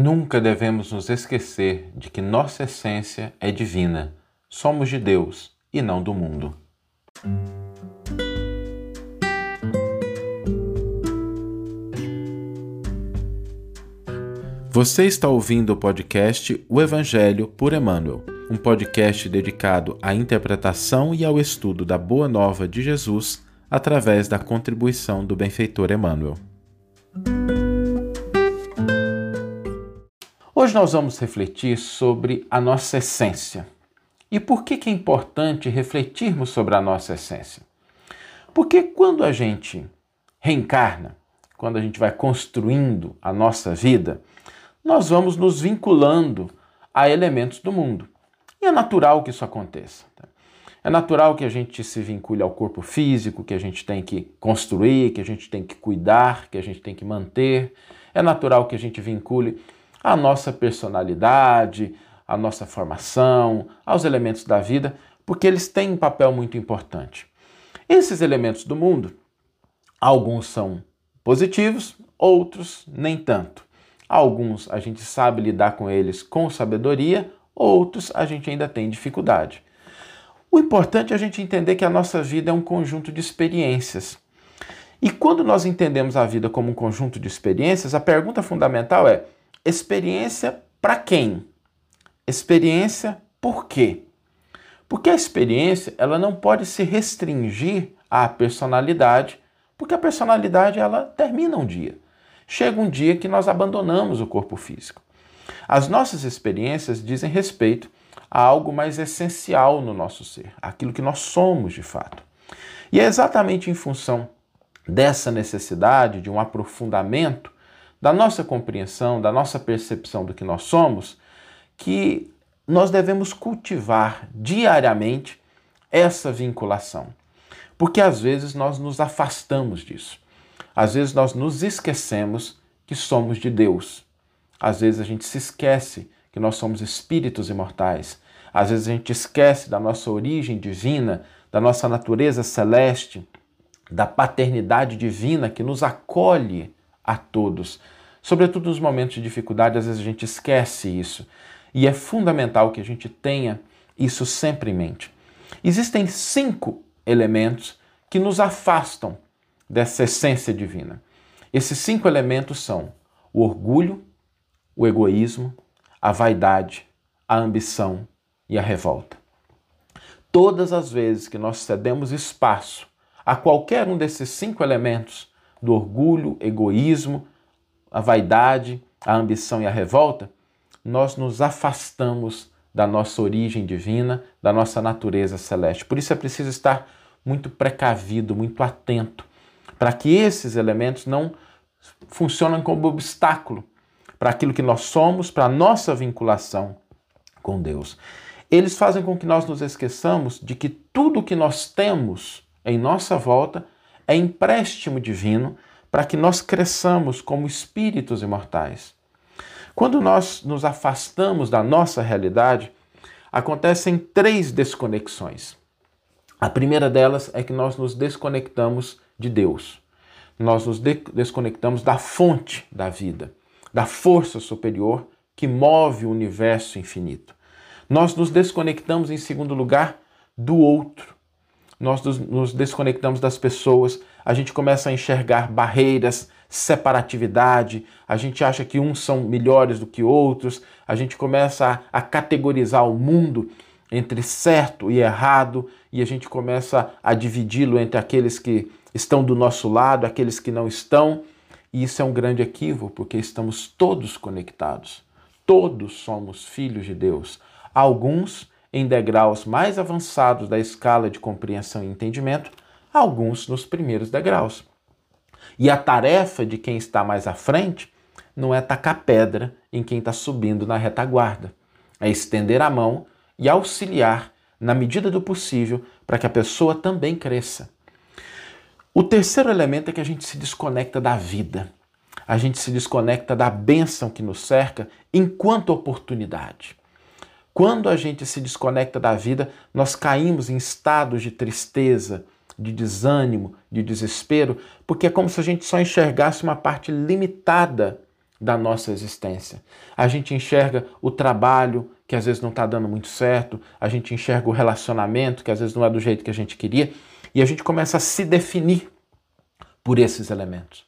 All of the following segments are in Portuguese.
Nunca devemos nos esquecer de que nossa essência é divina. Somos de Deus e não do mundo. Você está ouvindo o podcast O Evangelho por Emmanuel, um podcast dedicado à interpretação e ao estudo da Boa Nova de Jesus através da contribuição do benfeitor Emmanuel. Hoje nós vamos refletir sobre a nossa essência. E por que, que é importante refletirmos sobre a nossa essência? Porque quando a gente reencarna, quando a gente vai construindo a nossa vida, nós vamos nos vinculando a elementos do mundo. E é natural que isso aconteça. Tá? É natural que a gente se vincule ao corpo físico, que a gente tem que construir, que a gente tem que cuidar, que a gente tem que manter. É natural que a gente vincule a nossa personalidade, a nossa formação, aos elementos da vida, porque eles têm um papel muito importante. Esses elementos do mundo, alguns são positivos, outros nem tanto. Alguns a gente sabe lidar com eles com sabedoria, outros a gente ainda tem dificuldade. O importante é a gente entender que a nossa vida é um conjunto de experiências. E quando nós entendemos a vida como um conjunto de experiências, a pergunta fundamental é: experiência para quem? Experiência por quê? Porque a experiência ela não pode se restringir à personalidade, porque a personalidade ela termina um dia chega um dia que nós abandonamos o corpo físico. As nossas experiências dizem respeito a algo mais essencial no nosso ser, aquilo que nós somos de fato. E é exatamente em função dessa necessidade de um aprofundamento da nossa compreensão, da nossa percepção do que nós somos, que nós devemos cultivar diariamente essa vinculação. Porque às vezes nós nos afastamos disso. Às vezes nós nos esquecemos que somos de Deus. Às vezes a gente se esquece que nós somos espíritos imortais. Às vezes a gente esquece da nossa origem divina, da nossa natureza celeste, da paternidade divina que nos acolhe a todos. Sobretudo nos momentos de dificuldade, às vezes a gente esquece isso. E é fundamental que a gente tenha isso sempre em mente. Existem cinco elementos que nos afastam dessa essência divina. Esses cinco elementos são o orgulho, o egoísmo, a vaidade, a ambição e a revolta. Todas as vezes que nós cedemos espaço a qualquer um desses cinco elementos, do orgulho, egoísmo, a vaidade, a ambição e a revolta, nós nos afastamos da nossa origem divina, da nossa natureza celeste. Por isso é preciso estar muito precavido, muito atento para que esses elementos não funcionem como obstáculo para aquilo que nós somos, para a nossa vinculação com Deus. Eles fazem com que nós nos esqueçamos de que tudo que nós temos em nossa volta é empréstimo divino para que nós cresçamos como espíritos imortais. Quando nós nos afastamos da nossa realidade, acontecem três desconexões. A primeira delas é que nós nos desconectamos de Deus. Nós nos desconectamos da fonte da vida, da força superior que move o universo infinito. Nós nos desconectamos, em segundo lugar, do outro. Nós nos desconectamos das pessoas, a gente começa a enxergar barreiras, separatividade, a gente acha que uns são melhores do que outros, a gente começa a, a categorizar o mundo entre certo e errado e a gente começa a dividi-lo entre aqueles que estão do nosso lado, aqueles que não estão. E isso é um grande equívoco, porque estamos todos conectados. Todos somos filhos de Deus. Alguns em degraus mais avançados da escala de compreensão e entendimento, alguns nos primeiros degraus. E a tarefa de quem está mais à frente não é tacar pedra em quem está subindo na retaguarda, é estender a mão e auxiliar, na medida do possível, para que a pessoa também cresça. O terceiro elemento é que a gente se desconecta da vida. A gente se desconecta da bênção que nos cerca enquanto oportunidade. Quando a gente se desconecta da vida, nós caímos em estados de tristeza, de desânimo, de desespero, porque é como se a gente só enxergasse uma parte limitada da nossa existência. A gente enxerga o trabalho que às vezes não está dando muito certo, a gente enxerga o relacionamento que às vezes não é do jeito que a gente queria, e a gente começa a se definir por esses elementos.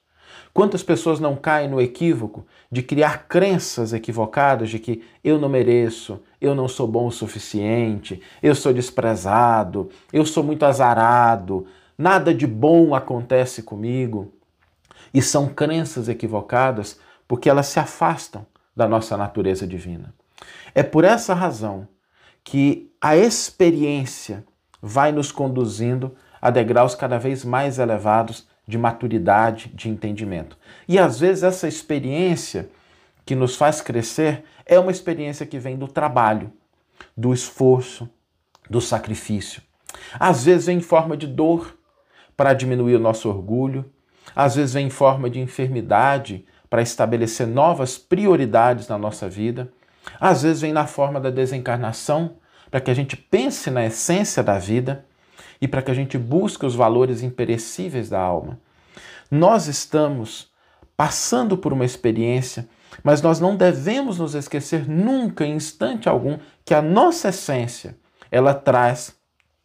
Quantas pessoas não caem no equívoco de criar crenças equivocadas de que eu não mereço, eu não sou bom o suficiente, eu sou desprezado, eu sou muito azarado, nada de bom acontece comigo. E são crenças equivocadas porque elas se afastam da nossa natureza divina. É por essa razão que a experiência vai nos conduzindo a degraus cada vez mais elevados de maturidade, de entendimento. E às vezes essa experiência que nos faz crescer é uma experiência que vem do trabalho, do esforço, do sacrifício. Às vezes vem em forma de dor para diminuir o nosso orgulho, às vezes vem em forma de enfermidade para estabelecer novas prioridades na nossa vida, às vezes vem na forma da desencarnação para que a gente pense na essência da vida e para que a gente busque os valores imperecíveis da alma. Nós estamos passando por uma experiência, mas nós não devemos nos esquecer nunca, em instante algum, que a nossa essência, ela traz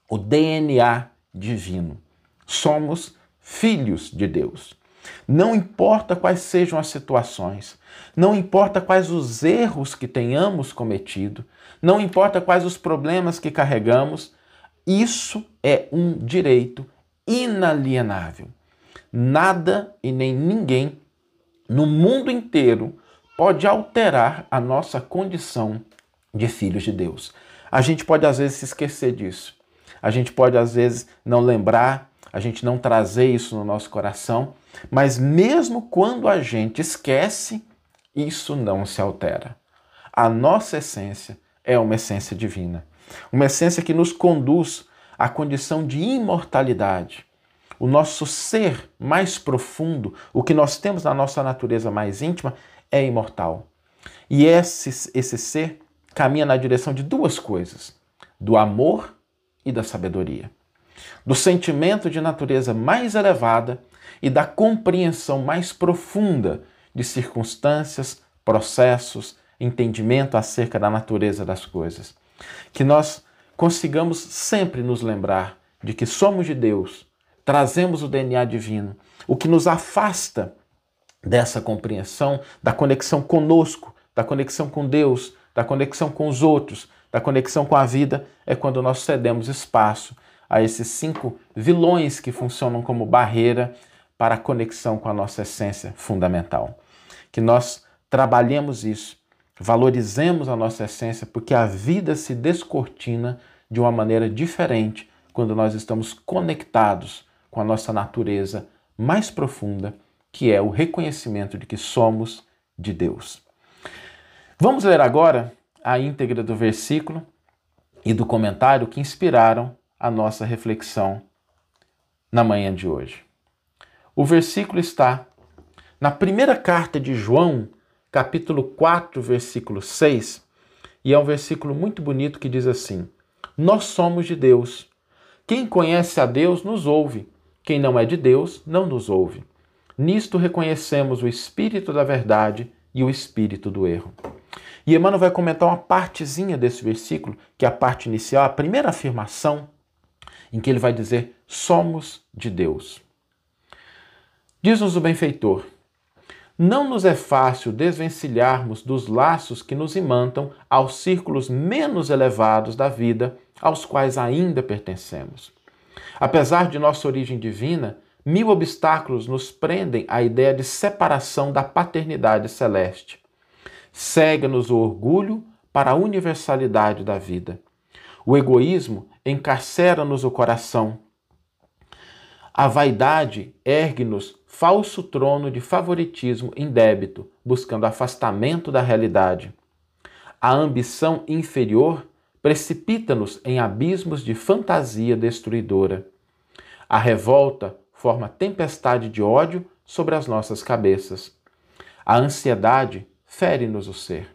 o DNA divino. Somos filhos de Deus. Não importa quais sejam as situações, não importa quais os erros que tenhamos cometido, não importa quais os problemas que carregamos, isso é um direito inalienável. Nada e nem ninguém no mundo inteiro pode alterar a nossa condição de filhos de Deus. A gente pode às vezes se esquecer disso. A gente pode às vezes não lembrar, a gente não trazer isso no nosso coração, mas mesmo quando a gente esquece, isso não se altera. A nossa essência é uma essência divina. Uma essência que nos conduz à condição de imortalidade. O nosso ser mais profundo, o que nós temos na nossa natureza mais íntima, é imortal. E esse, esse ser caminha na direção de duas coisas: do amor e da sabedoria. Do sentimento de natureza mais elevada e da compreensão mais profunda de circunstâncias, processos, entendimento acerca da natureza das coisas que nós consigamos sempre nos lembrar de que somos de Deus, trazemos o DNA divino, o que nos afasta dessa compreensão, da conexão conosco, da conexão com Deus, da conexão com os outros, da conexão com a vida, é quando nós cedemos espaço a esses cinco vilões que funcionam como barreira para a conexão com a nossa essência fundamental. Que nós trabalhemos isso Valorizemos a nossa essência porque a vida se descortina de uma maneira diferente quando nós estamos conectados com a nossa natureza mais profunda, que é o reconhecimento de que somos de Deus. Vamos ler agora a íntegra do versículo e do comentário que inspiraram a nossa reflexão na manhã de hoje. O versículo está na primeira carta de João, capítulo 4, versículo 6, e é um versículo muito bonito que diz assim: Nós somos de Deus. Quem conhece a Deus nos ouve. Quem não é de Deus não nos ouve. Nisto reconhecemos o espírito da verdade e o espírito do erro. E Emmanuel vai comentar uma partezinha desse versículo, que é a parte inicial, a primeira afirmação, em que ele vai dizer: somos de Deus. Diz-nos o benfeitor: não nos é fácil desvencilharmos dos laços que nos imantam aos círculos menos elevados da vida, aos quais ainda pertencemos. Apesar de nossa origem divina, mil obstáculos nos prendem à ideia de separação da paternidade celeste. Cega-nos o orgulho para a universalidade da vida. O egoísmo encarcera-nos o coração. A vaidade ergue-nos falso trono de favoritismo indébito, buscando afastamento da realidade. A ambição inferior precipita-nos em abismos de fantasia destruidora. A revolta forma tempestade de ódio sobre as nossas cabeças. A ansiedade fere-nos o ser.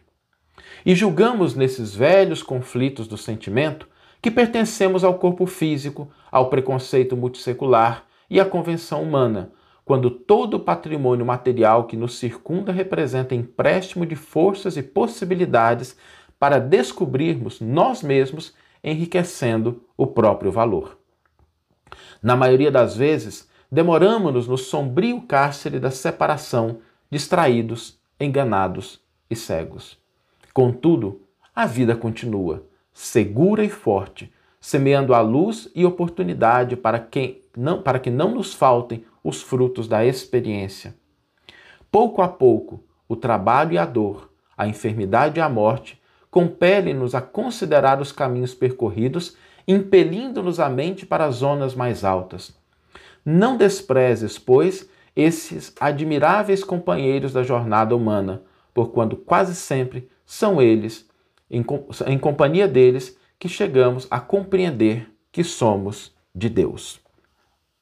E julgamos nesses velhos conflitos do sentimento que pertencemos ao corpo físico, ao preconceito multissecular e à convenção humana, quando todo o patrimônio material que nos circunda representa empréstimo de forças e possibilidades para descobrirmos nós mesmos, enriquecendo o próprio valor. Na maioria das vezes, demoramos-nos no sombrio cárcere da separação, distraídos, enganados e cegos. Contudo, a vida continua, segura e forte, semeando a luz e oportunidade para, quem não, para que não nos faltem os frutos da experiência. Pouco a pouco, o trabalho e a dor, a enfermidade e a morte compelem-nos a considerar os caminhos percorridos, impelindo-nos a mente para as zonas mais altas. Não desprezes, pois, esses admiráveis companheiros da jornada humana, porquanto quase sempre são eles, em, em companhia deles, que chegamos a compreender que somos de Deus.